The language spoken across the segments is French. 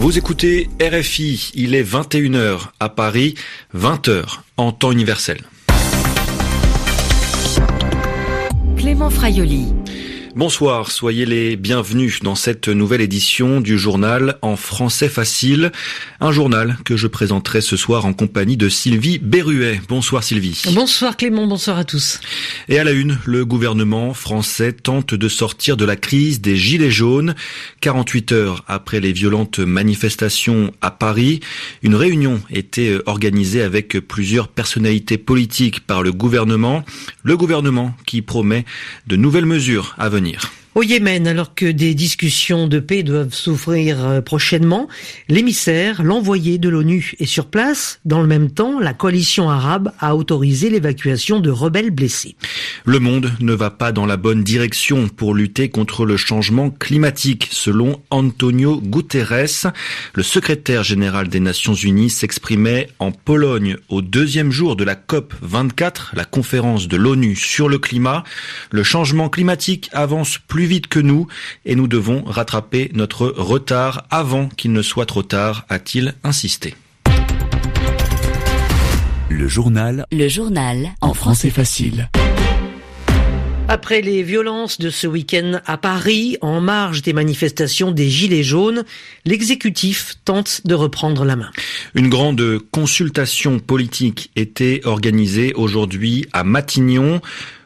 Vous écoutez RFI, il est 21h à Paris, 20h en temps universel. Clément Fraioli. Bonsoir, soyez les bienvenus dans cette nouvelle édition du journal en français facile. Un journal que je présenterai ce soir en compagnie de Sylvie Berruet. Bonsoir Sylvie. Bonsoir Clément, bonsoir à tous. Et à la une, le gouvernement français tente de sortir de la crise des Gilets jaunes. 48 heures après les violentes manifestations à Paris, une réunion était organisée avec plusieurs personnalités politiques par le gouvernement. Le gouvernement qui promet de nouvelles mesures à venir venir au Yémen, alors que des discussions de paix doivent s'ouvrir euh, prochainement, l'émissaire, l'envoyé de l'ONU est sur place. Dans le même temps, la coalition arabe a autorisé l'évacuation de rebelles blessés. Le monde ne va pas dans la bonne direction pour lutter contre le changement climatique, selon Antonio Guterres. Le secrétaire général des Nations Unies s'exprimait en Pologne au deuxième jour de la COP 24, la conférence de l'ONU sur le climat. Le changement climatique avance plus plus vite que nous et nous devons rattraper notre retard avant qu'il ne soit trop tard, a-t-il insisté. Le journal. Le journal. En français facile. Après les violences de ce week-end à Paris, en marge des manifestations des Gilets jaunes, l'exécutif tente de reprendre la main. Une grande consultation politique était organisée aujourd'hui à Matignon.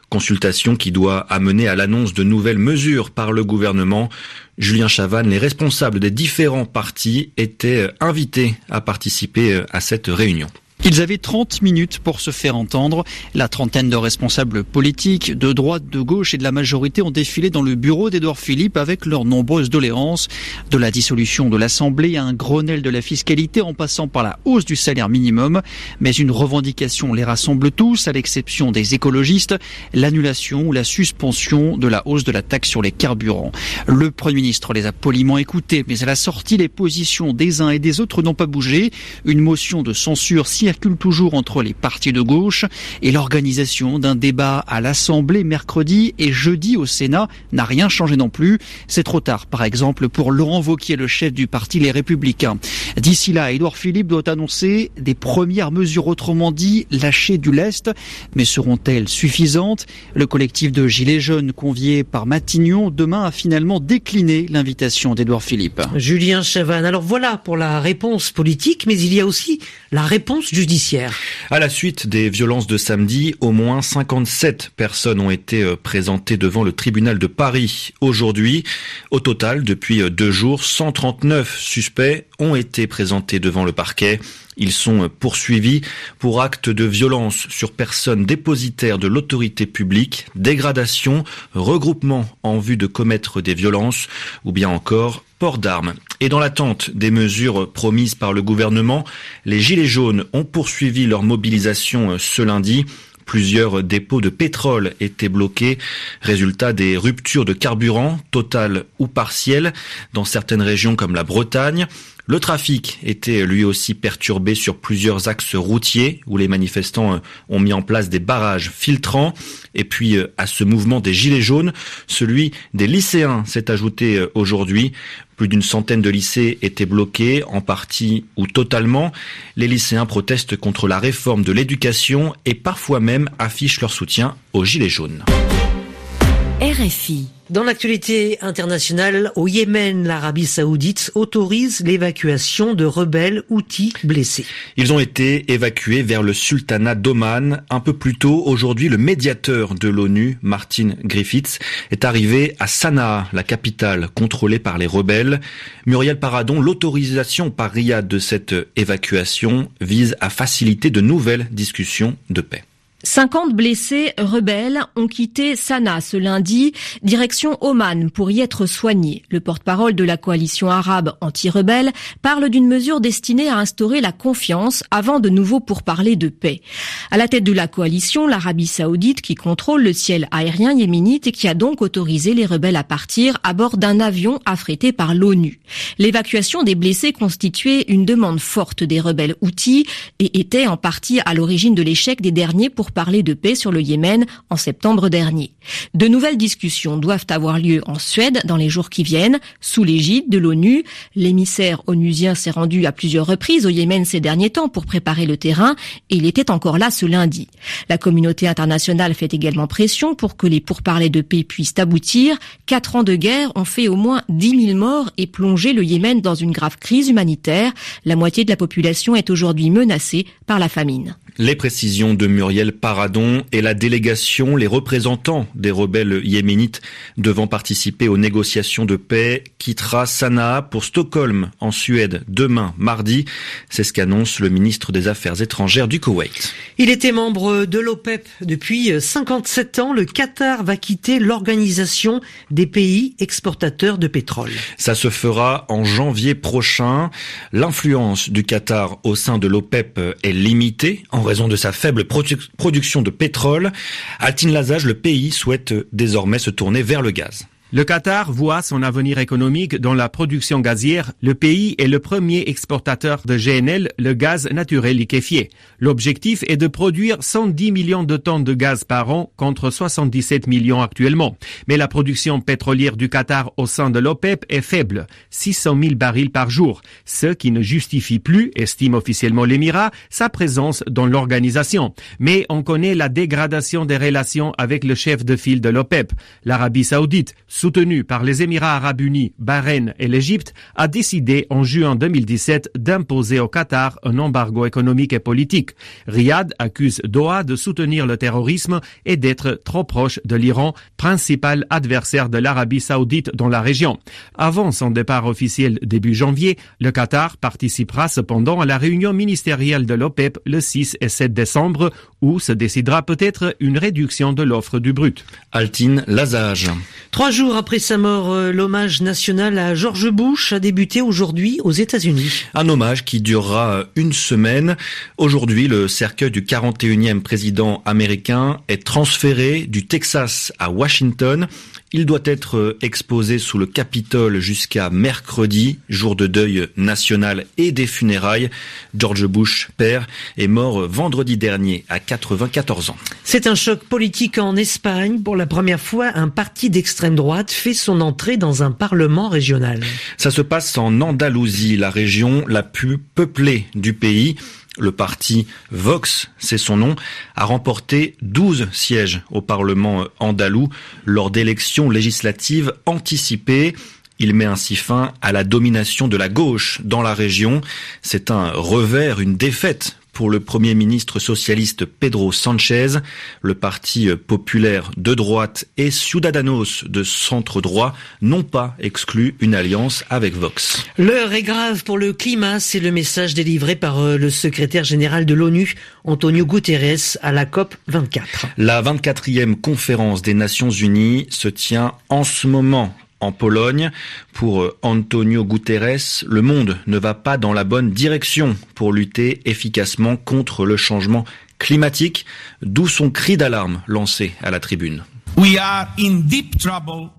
Consultation qui doit amener à l'annonce de nouvelles mesures par le gouvernement. Julien Chavannes, les responsables des différents partis étaient invités à participer à cette réunion. Ils avaient 30 minutes pour se faire entendre. La trentaine de responsables politiques, de droite, de gauche et de la majorité ont défilé dans le bureau d'Edouard Philippe avec leurs nombreuses doléances, de la dissolution de l'Assemblée à un Grenelle de la fiscalité en passant par la hausse du salaire minimum. Mais une revendication les rassemble tous, à l'exception des écologistes, l'annulation ou la suspension de la hausse de la taxe sur les carburants. Le Premier ministre les a poliment écoutés, mais à la sortie, les positions des uns et des autres n'ont pas bougé. Une motion de censure si circule toujours entre les partis de gauche et l'organisation d'un débat à l'Assemblée mercredi et jeudi au Sénat n'a rien changé non plus. C'est trop tard, par exemple, pour Laurent Wauquiez, le chef du parti Les Républicains. D'ici là, Édouard Philippe doit annoncer des premières mesures, autrement dit, lâchées du lest. Mais seront-elles suffisantes? Le collectif de Gilets jaunes convié par Matignon demain a finalement décliné l'invitation d'Édouard Philippe. Julien Chavannes, alors voilà pour la réponse politique, mais il y a aussi la réponse judiciaire. À la suite des violences de samedi, au moins 57 personnes ont été euh, présentées devant le tribunal de Paris aujourd'hui. Au total, depuis euh, deux jours, 139 suspects ont été présentés devant le parquet. Ils sont poursuivis pour actes de violence sur personnes dépositaires de l'autorité publique, dégradation, regroupement en vue de commettre des violences ou bien encore port d'armes. Et dans l'attente des mesures promises par le gouvernement, les Gilets jaunes ont poursuivi leur mobilisation ce lundi. Plusieurs dépôts de pétrole étaient bloqués, résultat des ruptures de carburant, totales ou partielles, dans certaines régions comme la Bretagne. Le trafic était lui aussi perturbé sur plusieurs axes routiers où les manifestants euh, ont mis en place des barrages filtrants. Et puis euh, à ce mouvement des gilets jaunes, celui des lycéens s'est ajouté euh, aujourd'hui. Plus d'une centaine de lycées étaient bloqués, en partie ou totalement. Les lycéens protestent contre la réforme de l'éducation et parfois même affichent leur soutien aux gilets jaunes. RFI. Dans l'actualité internationale, au Yémen, l'Arabie saoudite autorise l'évacuation de rebelles outils blessés. Ils ont été évacués vers le sultanat d'Oman. Un peu plus tôt, aujourd'hui, le médiateur de l'ONU, Martin Griffiths, est arrivé à Sanaa, la capitale contrôlée par les rebelles. Muriel Paradon, l'autorisation par Riyad de cette évacuation vise à faciliter de nouvelles discussions de paix. 50 blessés rebelles ont quitté Sanaa ce lundi, direction Oman pour y être soignés. Le porte-parole de la coalition arabe anti-rebelle parle d'une mesure destinée à instaurer la confiance avant de nouveau pour parler de paix. À la tête de la coalition, l'Arabie saoudite qui contrôle le ciel aérien yéménite et qui a donc autorisé les rebelles à partir à bord d'un avion affrété par l'ONU. L'évacuation des blessés constituait une demande forte des rebelles outils et était en partie à l'origine de l'échec des derniers pour pourparlers de paix sur le Yémen en septembre dernier. De nouvelles discussions doivent avoir lieu en Suède dans les jours qui viennent, sous l'égide de l'ONU. L'émissaire onusien s'est rendu à plusieurs reprises au Yémen ces derniers temps pour préparer le terrain et il était encore là ce lundi. La communauté internationale fait également pression pour que les pourparlers de paix puissent aboutir. Quatre ans de guerre ont fait au moins 10 000 morts et plongé le Yémen dans une grave crise humanitaire. La moitié de la population est aujourd'hui menacée par la famine. Les précisions de Muriel Paradon et la délégation, les représentants des rebelles yéménites devant participer aux négociations de paix quittera Sanaa pour Stockholm en Suède demain mardi. C'est ce qu'annonce le ministre des Affaires étrangères du Koweït. Il était membre de l'OPEP depuis 57 ans. Le Qatar va quitter l'organisation des pays exportateurs de pétrole. Ça se fera en janvier prochain. L'influence du Qatar au sein de l'OPEP est limitée en raison de sa faible production de pétrole. Altine Lazage, le pays souhaite désormais se tourner vers le gaz. Le Qatar voit son avenir économique dans la production gazière. Le pays est le premier exportateur de GNL, le gaz naturel liquéfié. L'objectif est de produire 110 millions de tonnes de gaz par an contre 77 millions actuellement. Mais la production pétrolière du Qatar au sein de l'OPEP est faible, 600 000 barils par jour, ce qui ne justifie plus, estime officiellement l'Émirat, sa présence dans l'organisation. Mais on connaît la dégradation des relations avec le chef de file de l'OPEP, l'Arabie saoudite, soutenu par les Émirats arabes unis, Bahreïn et l'Égypte, a décidé en juin 2017 d'imposer au Qatar un embargo économique et politique. Riyad accuse Doha de soutenir le terrorisme et d'être trop proche de l'Iran, principal adversaire de l'Arabie saoudite dans la région. Avant son départ officiel début janvier, le Qatar participera cependant à la réunion ministérielle de l'OPEP le 6 et 7 décembre où se décidera peut-être une réduction de l'offre du brut. Altine Lazage. Trois jours après sa mort, euh, l'hommage national à George Bush a débuté aujourd'hui aux États-Unis. Un hommage qui durera une semaine. Aujourd'hui, le cercueil du 41e président américain est transféré du Texas à Washington. Il doit être exposé sous le Capitole jusqu'à mercredi, jour de deuil national et des funérailles. George Bush, père, est mort vendredi dernier à 94 ans. C'est un choc politique en Espagne. Pour la première fois, un parti d'extrême droite fait son entrée dans un parlement régional. Ça se passe en Andalousie, la région la plus peuplée du pays. Le parti Vox, c'est son nom, a remporté 12 sièges au Parlement andalou lors d'élections législatives anticipées. Il met ainsi fin à la domination de la gauche dans la région. C'est un revers, une défaite pour le Premier ministre socialiste Pedro Sanchez. Le Parti populaire de droite et Ciudadanos de centre-droit n'ont pas exclu une alliance avec Vox. L'heure est grave pour le climat, c'est le message délivré par euh, le secrétaire général de l'ONU, Antonio Guterres, à la COP 24. La 24e conférence des Nations Unies se tient en ce moment en Pologne. Pour euh, Antonio Guterres, le monde ne va pas dans la bonne direction pour lutter efficacement contre le changement climatique, d'où son cri d'alarme lancé à la tribune.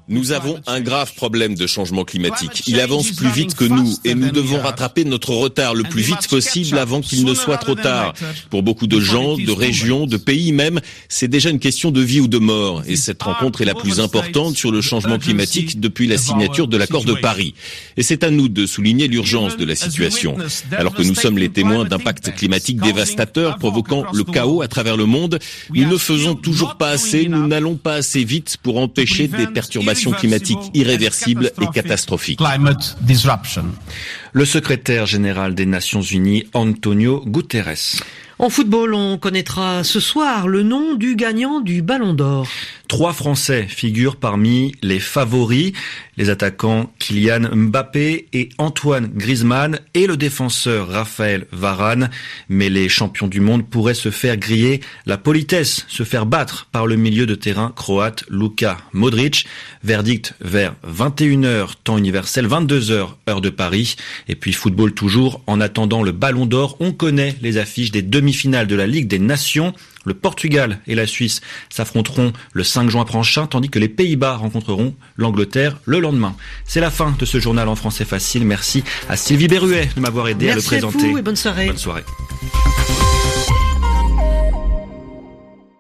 Nous avons un grave problème de changement climatique. Il avance plus vite que nous et nous devons rattraper notre retard le plus vite possible avant qu'il ne soit trop tard. Pour beaucoup de gens, de régions, de pays même, c'est déjà une question de vie ou de mort. Et cette rencontre est la plus importante sur le changement climatique depuis la signature de l'accord de Paris. Et c'est à nous de souligner l'urgence de la situation. Alors que nous sommes les témoins d'impacts climatiques dévastateurs provoquant le chaos à travers le monde, nous ne faisons toujours pas assez, nous n'allons pas assez vite pour empêcher des perturbations climatiques irréversibles et catastrophiques. Le secrétaire général des Nations Unies, Antonio Guterres. En football, on connaîtra ce soir le nom du gagnant du Ballon d'Or. Trois Français figurent parmi les favoris, les attaquants Kylian Mbappé et Antoine Griezmann et le défenseur Raphaël Varane. Mais les champions du monde pourraient se faire griller la politesse, se faire battre par le milieu de terrain croate Luka Modric. Verdict vers 21h temps universel, 22h heure de Paris. Et puis football toujours, en attendant le Ballon d'Or, on connaît les affiches des demi-finales de la Ligue des Nations. Le Portugal et la Suisse s'affronteront le 5 juin prochain, tandis que les Pays-Bas rencontreront l'Angleterre le lendemain. C'est la fin de ce journal en français facile. Merci à Sylvie Berruet de m'avoir aidé Merci à le présenter. À vous et bonne soirée. Bonne soirée.